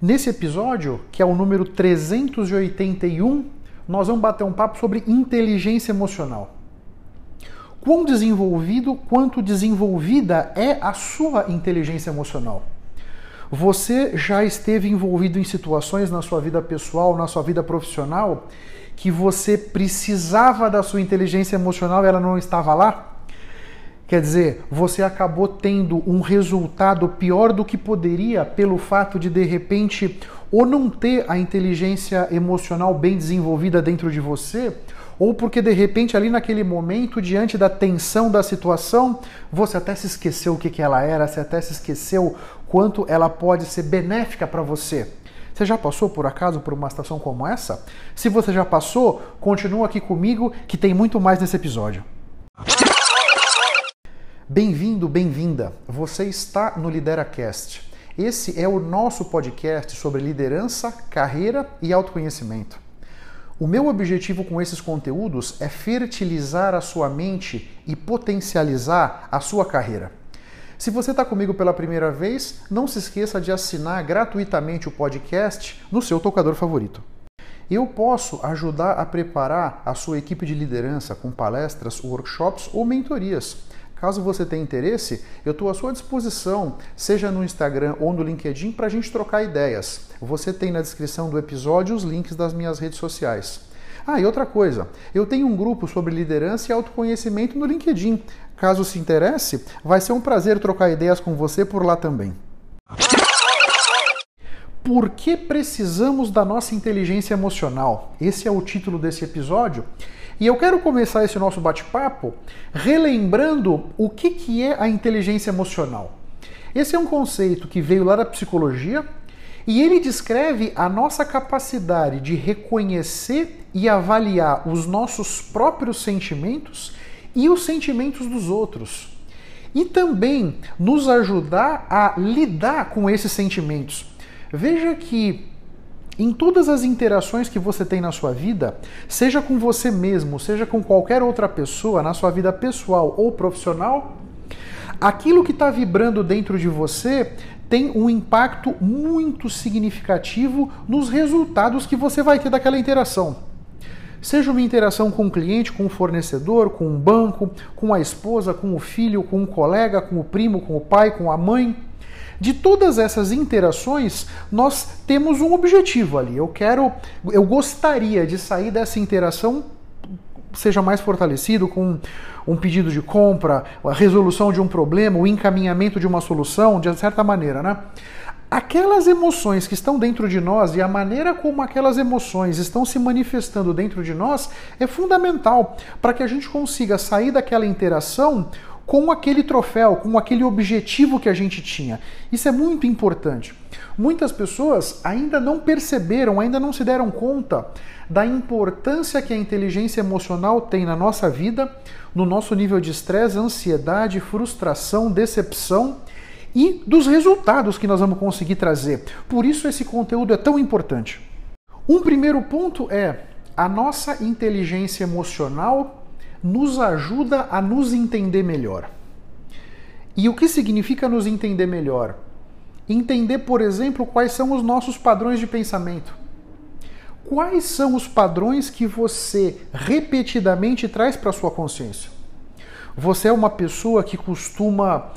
Nesse episódio, que é o número 381, nós vamos bater um papo sobre inteligência emocional. Quão desenvolvido, quanto desenvolvida é a sua inteligência emocional? Você já esteve envolvido em situações na sua vida pessoal, na sua vida profissional, que você precisava da sua inteligência emocional e ela não estava lá? Quer dizer, você acabou tendo um resultado pior do que poderia pelo fato de de repente ou não ter a inteligência emocional bem desenvolvida dentro de você, ou porque de repente ali naquele momento, diante da tensão da situação, você até se esqueceu o que, que ela era, você até se esqueceu quanto ela pode ser benéfica para você. Você já passou por acaso por uma situação como essa? Se você já passou, continua aqui comigo que tem muito mais nesse episódio. Bem-vindo, bem-vinda. Você está no LideraCast. Esse é o nosso podcast sobre liderança, carreira e autoconhecimento. O meu objetivo com esses conteúdos é fertilizar a sua mente e potencializar a sua carreira. Se você está comigo pela primeira vez, não se esqueça de assinar gratuitamente o podcast no seu tocador favorito. Eu posso ajudar a preparar a sua equipe de liderança com palestras, workshops ou mentorias. Caso você tenha interesse, eu estou à sua disposição, seja no Instagram ou no LinkedIn, para a gente trocar ideias. Você tem na descrição do episódio os links das minhas redes sociais. Ah, e outra coisa, eu tenho um grupo sobre liderança e autoconhecimento no LinkedIn. Caso se interesse, vai ser um prazer trocar ideias com você por lá também. Por que precisamos da nossa inteligência emocional? Esse é o título desse episódio e eu quero começar esse nosso bate-papo relembrando o que, que é a inteligência emocional. Esse é um conceito que veio lá da psicologia e ele descreve a nossa capacidade de reconhecer e avaliar os nossos próprios sentimentos e os sentimentos dos outros. E também nos ajudar a lidar com esses sentimentos. Veja que em todas as interações que você tem na sua vida, seja com você mesmo, seja com qualquer outra pessoa, na sua vida pessoal ou profissional, aquilo que está vibrando dentro de você tem um impacto muito significativo nos resultados que você vai ter daquela interação. Seja uma interação com um cliente, com um fornecedor, com um banco, com a esposa, com o filho, com um colega, com o primo, com o pai, com a mãe. De todas essas interações, nós temos um objetivo ali. Eu quero, eu gostaria de sair dessa interação seja mais fortalecido com um pedido de compra, a resolução de um problema, o encaminhamento de uma solução, de certa maneira, né? Aquelas emoções que estão dentro de nós e a maneira como aquelas emoções estão se manifestando dentro de nós é fundamental para que a gente consiga sair daquela interação com aquele troféu, com aquele objetivo que a gente tinha. Isso é muito importante. Muitas pessoas ainda não perceberam, ainda não se deram conta da importância que a inteligência emocional tem na nossa vida, no nosso nível de estresse, ansiedade, frustração, decepção e dos resultados que nós vamos conseguir trazer. Por isso esse conteúdo é tão importante. Um primeiro ponto é a nossa inteligência emocional nos ajuda a nos entender melhor. E o que significa nos entender melhor? Entender, por exemplo, quais são os nossos padrões de pensamento. Quais são os padrões que você repetidamente traz para sua consciência? Você é uma pessoa que costuma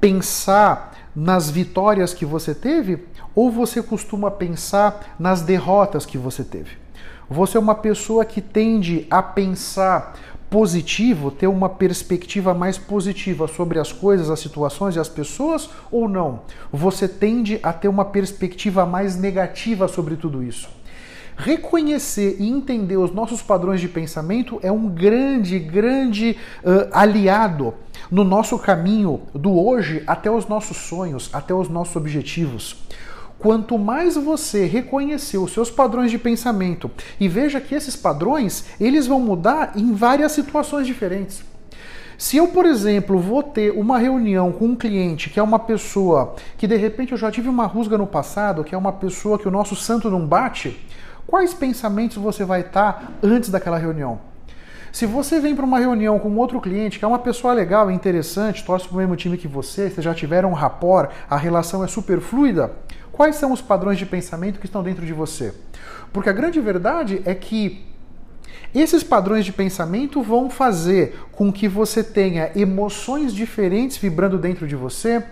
pensar nas vitórias que você teve ou você costuma pensar nas derrotas que você teve? Você é uma pessoa que tende a pensar positivo, ter uma perspectiva mais positiva sobre as coisas, as situações e as pessoas ou não? Você tende a ter uma perspectiva mais negativa sobre tudo isso? Reconhecer e entender os nossos padrões de pensamento é um grande, grande uh, aliado no nosso caminho do hoje até os nossos sonhos, até os nossos objetivos. Quanto mais você reconhecer os seus padrões de pensamento e veja que esses padrões, eles vão mudar em várias situações diferentes. Se eu, por exemplo, vou ter uma reunião com um cliente que é uma pessoa que de repente eu já tive uma rusga no passado, que é uma pessoa que o nosso santo não bate, quais pensamentos você vai estar antes daquela reunião? Se você vem para uma reunião com outro cliente que é uma pessoa legal, interessante, torce para o mesmo time que você, vocês já tiveram um rapport, a relação é super fluida, Quais são os padrões de pensamento que estão dentro de você? Porque a grande verdade é que esses padrões de pensamento vão fazer com que você tenha emoções diferentes vibrando dentro de você,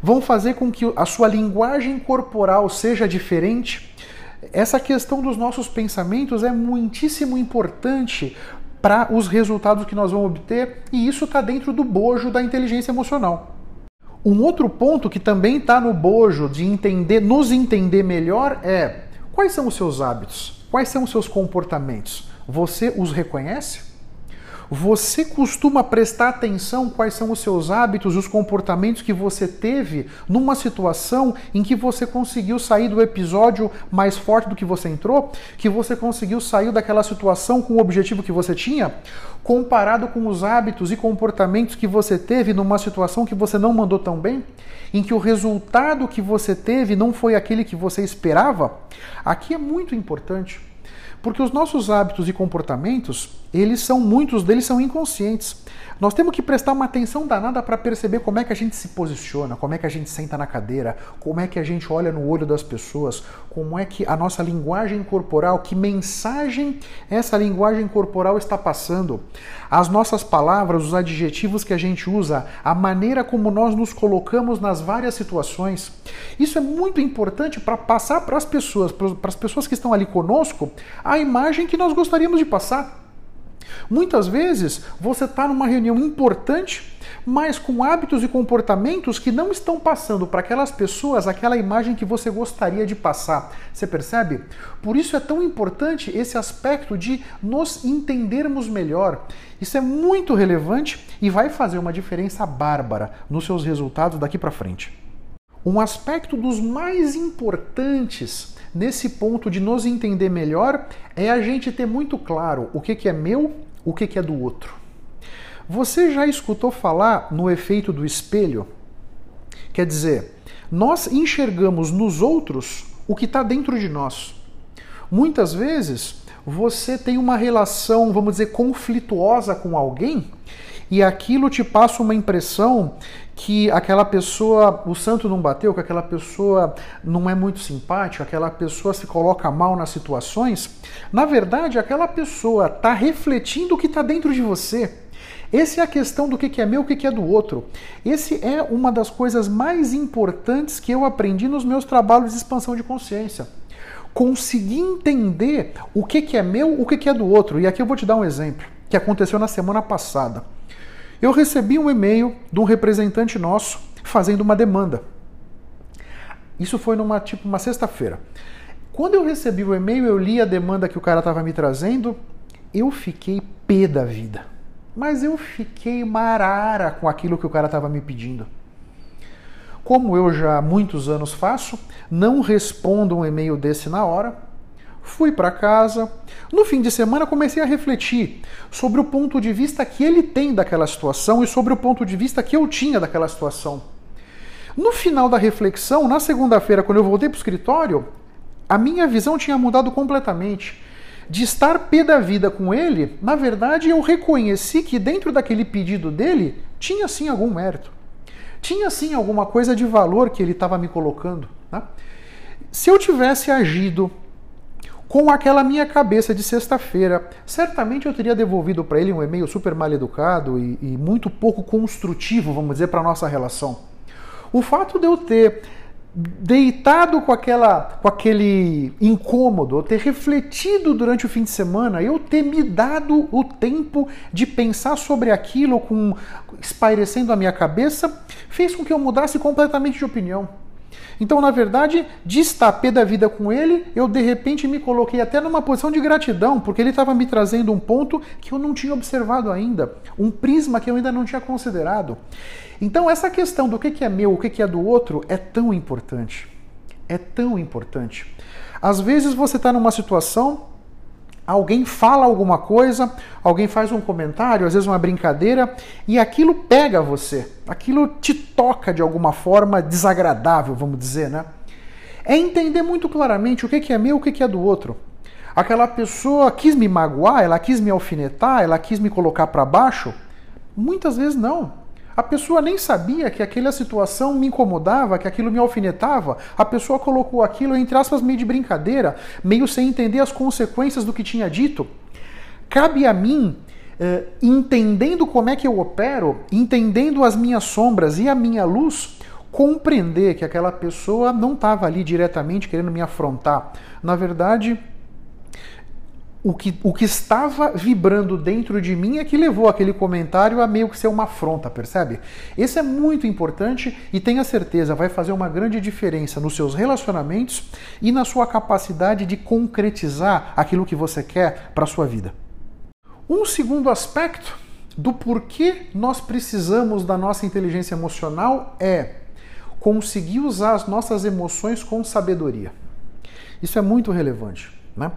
vão fazer com que a sua linguagem corporal seja diferente. Essa questão dos nossos pensamentos é muitíssimo importante para os resultados que nós vamos obter, e isso está dentro do bojo da inteligência emocional. Um outro ponto que também está no bojo de entender, nos entender melhor é quais são os seus hábitos, quais são os seus comportamentos. Você os reconhece? Você costuma prestar atenção quais são os seus hábitos os comportamentos que você teve numa situação em que você conseguiu sair do episódio mais forte do que você entrou? Que você conseguiu sair daquela situação com o objetivo que você tinha? Comparado com os hábitos e comportamentos que você teve numa situação que você não mandou tão bem? Em que o resultado que você teve não foi aquele que você esperava? Aqui é muito importante. Porque os nossos hábitos e comportamentos, eles são muitos deles são inconscientes. Nós temos que prestar uma atenção danada para perceber como é que a gente se posiciona, como é que a gente senta na cadeira, como é que a gente olha no olho das pessoas, como é que a nossa linguagem corporal, que mensagem essa linguagem corporal está passando, as nossas palavras, os adjetivos que a gente usa, a maneira como nós nos colocamos nas várias situações. Isso é muito importante para passar para as pessoas, para as pessoas que estão ali conosco, a imagem que nós gostaríamos de passar. Muitas vezes você está numa reunião importante, mas com hábitos e comportamentos que não estão passando para aquelas pessoas aquela imagem que você gostaria de passar. Você percebe? Por isso é tão importante esse aspecto de nos entendermos melhor. Isso é muito relevante e vai fazer uma diferença bárbara nos seus resultados daqui para frente. Um aspecto dos mais importantes nesse ponto de nos entender melhor é a gente ter muito claro o que, que é meu, o que, que é do outro. Você já escutou falar no efeito do espelho? Quer dizer, nós enxergamos nos outros o que está dentro de nós. Muitas vezes você tem uma relação, vamos dizer, conflituosa com alguém e aquilo te passa uma impressão que aquela pessoa, o santo não bateu, que aquela pessoa não é muito simpática, aquela pessoa se coloca mal nas situações, na verdade, aquela pessoa está refletindo o que está dentro de você. Essa é a questão do que é meu, o que é do outro. Esse é uma das coisas mais importantes que eu aprendi nos meus trabalhos de expansão de consciência. Conseguir entender o que é meu, o que é do outro. E aqui eu vou te dar um exemplo que aconteceu na semana passada. Eu recebi um e-mail de um representante nosso fazendo uma demanda. Isso foi numa tipo uma sexta-feira. Quando eu recebi o e-mail, eu li a demanda que o cara estava me trazendo, eu fiquei pé da vida. Mas eu fiquei marara com aquilo que o cara estava me pedindo. Como eu já há muitos anos faço, não respondo um e-mail desse na hora, fui para casa. No fim de semana comecei a refletir sobre o ponto de vista que ele tem daquela situação e sobre o ponto de vista que eu tinha daquela situação. No final da reflexão, na segunda-feira, quando eu voltei para o escritório, a minha visão tinha mudado completamente. De estar pé da vida com ele, na verdade eu reconheci que dentro daquele pedido dele tinha sim algum mérito. Tinha sim alguma coisa de valor que ele estava me colocando. Né? Se eu tivesse agido com aquela minha cabeça de sexta-feira. Certamente eu teria devolvido para ele um e-mail super mal educado e, e muito pouco construtivo, vamos dizer, para a nossa relação. O fato de eu ter deitado com, aquela, com aquele incômodo, eu ter refletido durante o fim de semana, eu ter me dado o tempo de pensar sobre aquilo, com espairecendo a minha cabeça, fez com que eu mudasse completamente de opinião. Então, na verdade, de estar pé da vida com ele, eu de repente me coloquei até numa posição de gratidão, porque ele estava me trazendo um ponto que eu não tinha observado ainda, um prisma que eu ainda não tinha considerado. Então, essa questão do que é meu, o que é do outro, é tão importante. É tão importante. Às vezes você está numa situação alguém fala alguma coisa, alguém faz um comentário, às vezes uma brincadeira, e aquilo pega você, aquilo te toca de alguma forma desagradável, vamos dizer, né? É entender muito claramente o que é meu, o que é do outro. Aquela pessoa quis me magoar, ela quis me alfinetar, ela quis me colocar para baixo? Muitas vezes não. A pessoa nem sabia que aquela situação me incomodava, que aquilo me alfinetava. A pessoa colocou aquilo, entre aspas, meio de brincadeira, meio sem entender as consequências do que tinha dito. Cabe a mim, eh, entendendo como é que eu opero, entendendo as minhas sombras e a minha luz, compreender que aquela pessoa não estava ali diretamente querendo me afrontar. Na verdade, o que, o que estava vibrando dentro de mim é que levou aquele comentário a meio que ser uma afronta, percebe? Esse é muito importante e tenha certeza, vai fazer uma grande diferença nos seus relacionamentos e na sua capacidade de concretizar aquilo que você quer para a sua vida. Um segundo aspecto do porquê nós precisamos da nossa inteligência emocional é conseguir usar as nossas emoções com sabedoria. Isso é muito relevante. Né?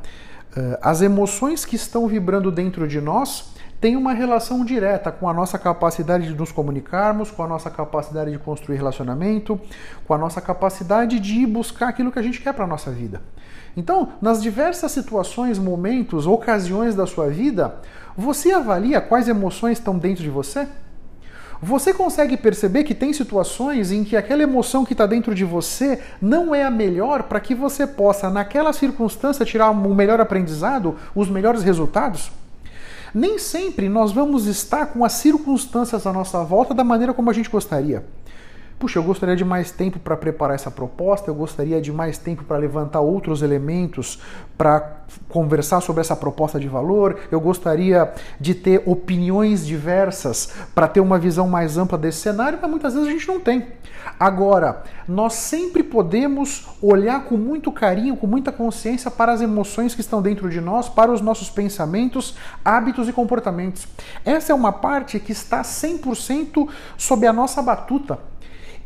Eh, as emoções que estão vibrando dentro de nós têm uma relação direta com a nossa capacidade de nos comunicarmos, com a nossa capacidade de construir relacionamento, com a nossa capacidade de buscar aquilo que a gente quer para a nossa vida. Então, nas diversas situações, momentos, ocasiões da sua vida, você avalia quais emoções estão dentro de você? Você consegue perceber que tem situações em que aquela emoção que está dentro de você não é a melhor para que você possa, naquela circunstância, tirar o melhor aprendizado, os melhores resultados? Nem sempre nós vamos estar com as circunstâncias à nossa volta da maneira como a gente gostaria puxa, eu gostaria de mais tempo para preparar essa proposta, eu gostaria de mais tempo para levantar outros elementos para conversar sobre essa proposta de valor, eu gostaria de ter opiniões diversas para ter uma visão mais ampla desse cenário, mas muitas vezes a gente não tem. Agora, nós sempre podemos olhar com muito carinho, com muita consciência para as emoções que estão dentro de nós, para os nossos pensamentos, hábitos e comportamentos. Essa é uma parte que está 100% sob a nossa batuta.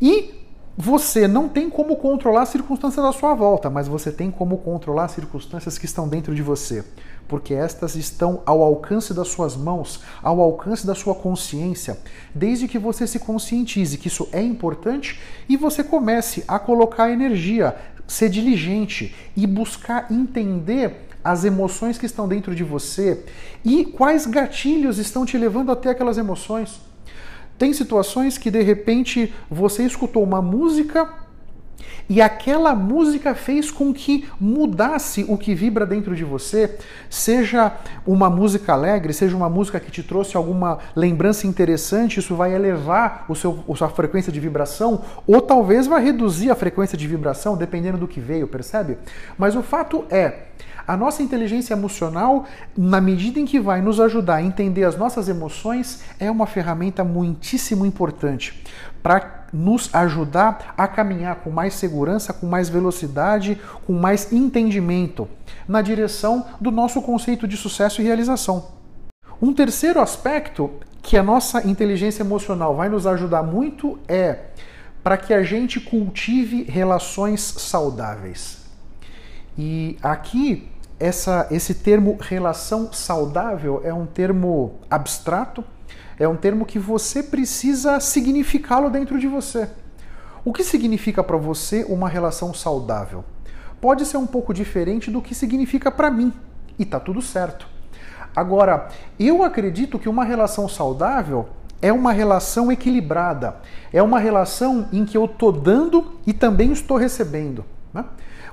E você não tem como controlar as circunstâncias à sua volta, mas você tem como controlar as circunstâncias que estão dentro de você, porque estas estão ao alcance das suas mãos, ao alcance da sua consciência, desde que você se conscientize que isso é importante e você comece a colocar energia, ser diligente e buscar entender as emoções que estão dentro de você e quais gatilhos estão te levando até aquelas emoções. Tem situações que de repente você escutou uma música e aquela música fez com que mudasse o que vibra dentro de você, seja uma música alegre, seja uma música que te trouxe alguma lembrança interessante, isso vai elevar o seu, a sua frequência de vibração, ou talvez vai reduzir a frequência de vibração, dependendo do que veio, percebe? Mas o fato é, a nossa inteligência emocional, na medida em que vai nos ajudar a entender as nossas emoções, é uma ferramenta muitíssimo importante para nos ajudar a caminhar com mais segurança, com mais velocidade, com mais entendimento na direção do nosso conceito de sucesso e realização. Um terceiro aspecto que a nossa inteligência emocional vai nos ajudar muito é para que a gente cultive relações saudáveis. E aqui essa, esse termo relação saudável é um termo abstrato, é um termo que você precisa significá-lo dentro de você. O que significa para você uma relação saudável? Pode ser um pouco diferente do que significa para mim, e tá tudo certo. Agora, eu acredito que uma relação saudável é uma relação equilibrada, é uma relação em que eu estou dando e também estou recebendo. Né?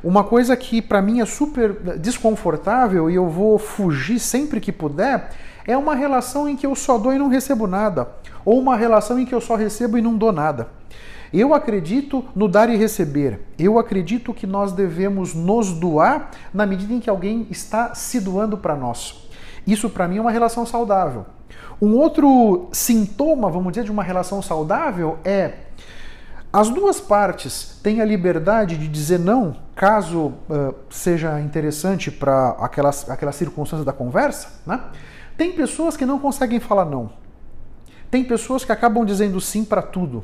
Uma coisa que para mim é super desconfortável e eu vou fugir sempre que puder é uma relação em que eu só dou e não recebo nada, ou uma relação em que eu só recebo e não dou nada. Eu acredito no dar e receber. Eu acredito que nós devemos nos doar na medida em que alguém está se doando para nós. Isso para mim é uma relação saudável. Um outro sintoma, vamos dizer, de uma relação saudável é as duas partes têm a liberdade de dizer não, caso uh, seja interessante para aquelas, aquelas circunstâncias da conversa. Né? Tem pessoas que não conseguem falar não. Tem pessoas que acabam dizendo sim para tudo.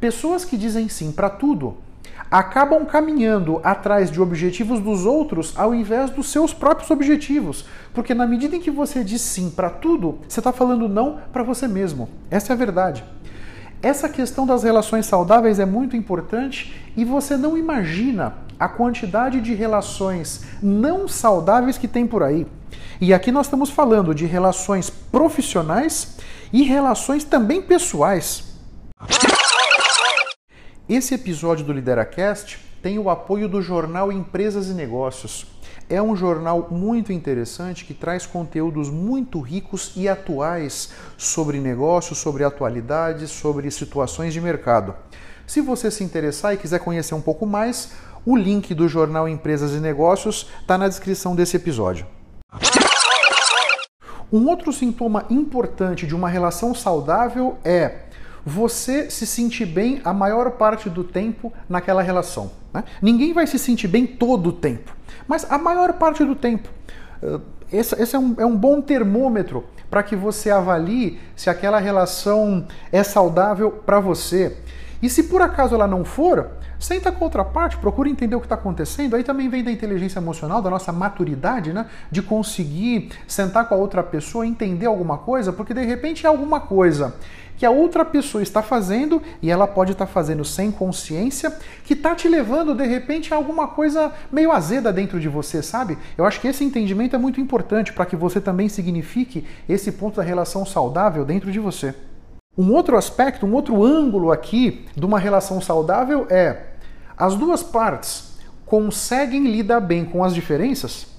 Pessoas que dizem sim para tudo acabam caminhando atrás de objetivos dos outros ao invés dos seus próprios objetivos. Porque na medida em que você diz sim para tudo, você está falando não para você mesmo. Essa é a verdade. Essa questão das relações saudáveis é muito importante e você não imagina a quantidade de relações não saudáveis que tem por aí. E aqui nós estamos falando de relações profissionais e relações também pessoais. Esse episódio do LideraCast tem o apoio do jornal Empresas e Negócios. É um jornal muito interessante que traz conteúdos muito ricos e atuais sobre negócios, sobre atualidades, sobre situações de mercado. Se você se interessar e quiser conhecer um pouco mais, o link do jornal Empresas e Negócios está na descrição desse episódio. Um outro sintoma importante de uma relação saudável é você se sentir bem a maior parte do tempo naquela relação. Né? Ninguém vai se sentir bem todo o tempo, mas a maior parte do tempo. Eh, esse, esse é, um, é um bom termômetro para que você avalie se aquela relação é saudável para você. E se por acaso ela não for, senta com a outra parte, procura entender o que está acontecendo. Aí também vem da inteligência emocional, da nossa maturidade, né? De conseguir sentar com a outra pessoa, entender alguma coisa, porque de repente é alguma coisa que a outra pessoa está fazendo e ela pode estar fazendo sem consciência, que está te levando de repente a alguma coisa meio azeda dentro de você, sabe? Eu acho que esse entendimento é muito importante para que você também signifique esse ponto da relação saudável dentro de você. Um outro aspecto, um outro ângulo aqui de uma relação saudável é as duas partes conseguem lidar bem com as diferenças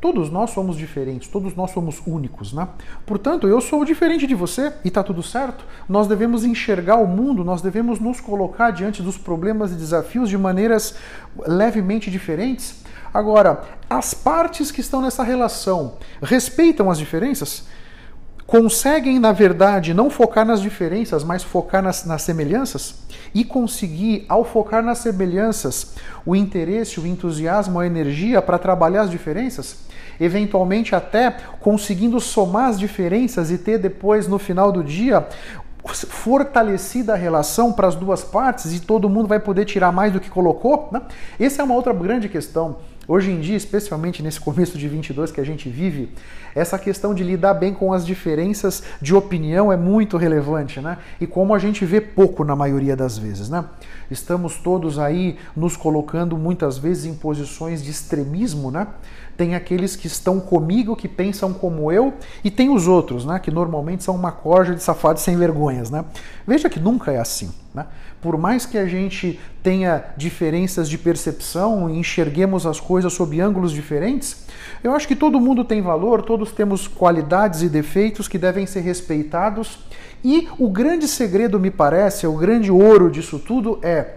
Todos nós somos diferentes, todos nós somos únicos, né? Portanto, eu sou diferente de você e está tudo certo. Nós devemos enxergar o mundo, nós devemos nos colocar diante dos problemas e desafios de maneiras levemente diferentes. Agora, as partes que estão nessa relação respeitam as diferenças? Conseguem, na verdade, não focar nas diferenças, mas focar nas, nas, semelhanças e conseguir, ao focar nas semelhanças, o interesse, o entusiasmo, a energia para trabalhar as diferenças, eventualmente até conseguindo somar as diferenças e ter depois, no final do dia, fortalecida a relação para as duas partes e todo mundo vai poder tirar mais do que colocou? Né? Essa é uma outra grande questão. Hoje em dia, especialmente nesse começo de 22 que a gente vive, essa questão de lidar bem com as diferenças de opinião é muito relevante, né? E como a gente vê pouco na maioria das vezes, né? Estamos todos aí nos colocando muitas vezes em posições de extremismo, né? Tem aqueles que estão comigo, que pensam como eu, e tem os outros, né? Que normalmente são uma corja de safados sem vergonhas, né? Veja que nunca é assim, né? Por mais que a gente tenha diferenças de percepção e enxerguemos as coisas sob ângulos diferentes, eu acho que todo mundo tem valor, todos temos qualidades e defeitos que devem ser respeitados. E o grande segredo, me parece, o grande ouro disso tudo é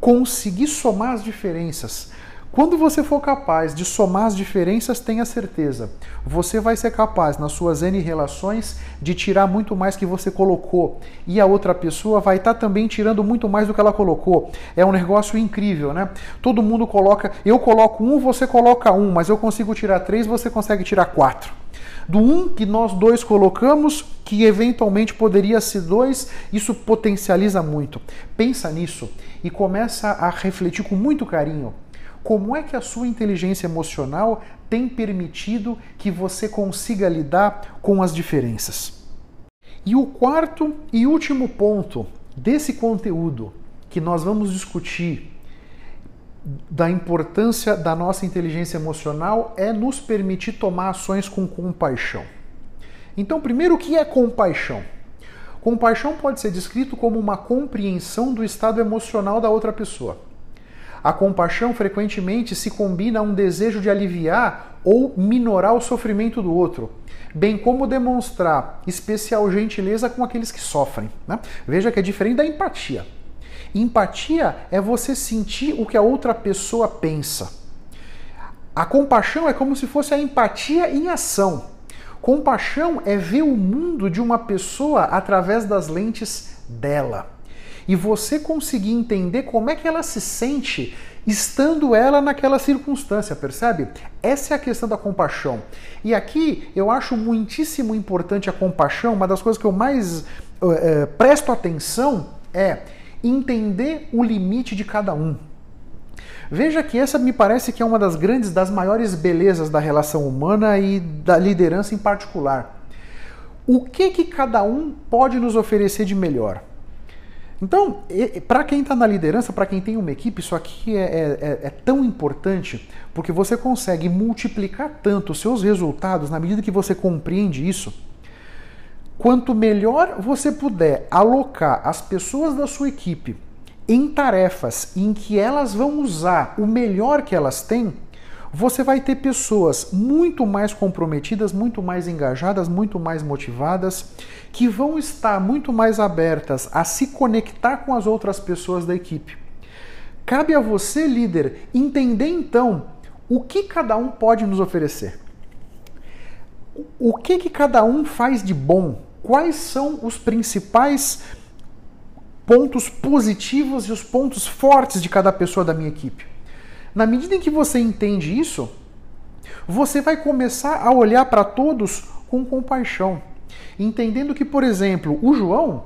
conseguir somar as diferenças, quando você for capaz de somar as diferenças, tenha certeza, você vai ser capaz, nas suas N relações, de tirar muito mais que você colocou. E a outra pessoa vai estar tá também tirando muito mais do que ela colocou. É um negócio incrível, né? Todo mundo coloca, eu coloco um, você coloca um, mas eu consigo tirar três, você consegue tirar quatro do um que nós dois colocamos, que eventualmente poderia ser dois, isso potencializa muito. Pensa nisso e começa a refletir com muito carinho como é que a sua inteligência emocional tem permitido que você consiga lidar com as diferenças? E o quarto e último ponto desse conteúdo que nós vamos discutir da importância da nossa inteligência emocional é nos permitir tomar ações com compaixão. Então, primeiro, o que é compaixão? Compaixão pode ser descrito como uma compreensão do estado emocional da outra pessoa. A compaixão frequentemente se combina a um desejo de aliviar ou minorar o sofrimento do outro, bem como demonstrar especial gentileza com aqueles que sofrem. Né? Veja que é diferente da empatia. Empatia é você sentir o que a outra pessoa pensa. A compaixão é como se fosse a empatia em ação. Compaixão é ver o mundo de uma pessoa através das lentes dela e você conseguir entender como é que ela se sente estando ela naquela circunstância, percebe? Essa é a questão da compaixão. E aqui eu acho muitíssimo importante a compaixão, uma das coisas que eu mais é, presto atenção é entender o limite de cada um. Veja que essa me parece que é uma das grandes, das maiores belezas da relação humana e da liderança em particular. O que que cada um pode nos oferecer de melhor? Então, para quem está na liderança, para quem tem uma equipe, isso aqui é, é, é, é, tão importante porque você consegue multiplicar tanto os seus resultados na medida que você compreende isso. Quanto melhor você puder alocar as pessoas da sua equipe em tarefas em que elas vão usar o melhor que elas têm, você vai ter pessoas muito mais comprometidas, muito mais engajadas, muito mais motivadas, que vão estar muito mais abertas a se conectar com as outras pessoas da equipe. Cabe a você, líder, entender então o que cada um pode nos oferecer. O que, que cada um faz de bom? Quais são os principais pontos positivos e os pontos fortes de cada pessoa da minha equipe? Na medida em que você entende isso, você vai começar a olhar para todos com compaixão, entendendo que, por exemplo, o João,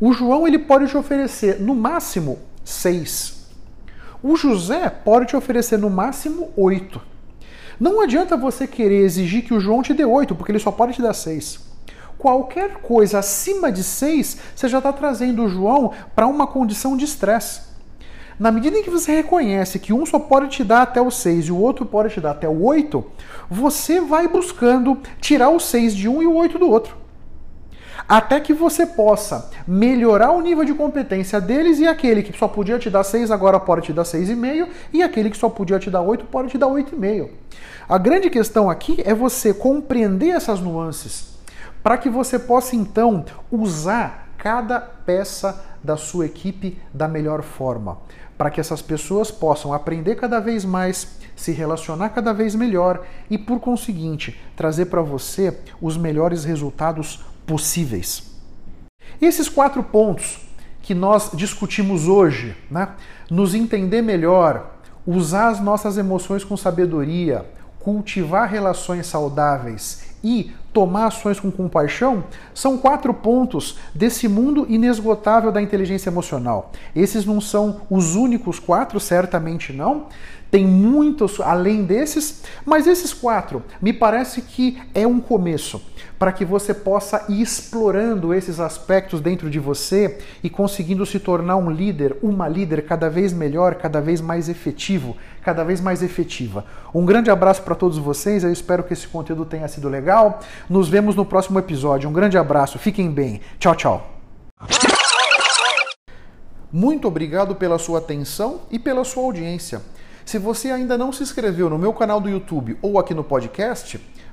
o João ele pode te oferecer no máximo seis. O José pode te oferecer no máximo oito. Não adianta você querer exigir que o João te dê oito, porque ele só pode te dar seis. Qualquer coisa acima de seis, você já está trazendo o João para uma condição de estresse. Na medida em que você reconhece que um só pode te dar até o 6 e o outro pode te dar até o 8, você vai buscando tirar o 6 de um e o 8 do outro. Até que você possa melhorar o nível de competência deles e aquele que só podia te dar 6 agora pode te dar 6,5 e aquele que só podia te dar 8 pode te dar 8,5. A grande questão aqui é você compreender essas nuances para que você possa então usar cada peça da sua equipe da melhor forma, para que essas pessoas possam aprender cada vez mais, se relacionar cada vez melhor e, por conseguinte, trazer para você os melhores resultados possíveis. Esses quatro pontos que nós discutimos hoje, né? nos entender melhor, usar as nossas emoções com sabedoria, cultivar relações saudáveis e tomar ações com compaixão são quatro pontos desse mundo inesgotável da inteligência emocional. Esses não são os únicos quatro, certamente não. Tem muitos além desses, mas esses quatro me parece que é um começo para que você possa ir explorando esses aspectos dentro de você e conseguindo se tornar um líder, uma líder cada vez melhor, cada vez mais efetivo, cada vez mais efetiva. Um grande abraço para todos vocês, eu espero que esse conteúdo tenha sido legal. Nos vemos no próximo episódio. Um grande abraço, fiquem bem. Tchau, tchau. Muito obrigado pela sua atenção e pela sua audiência. Se você ainda não se inscreveu no meu canal do YouTube ou aqui no podcast,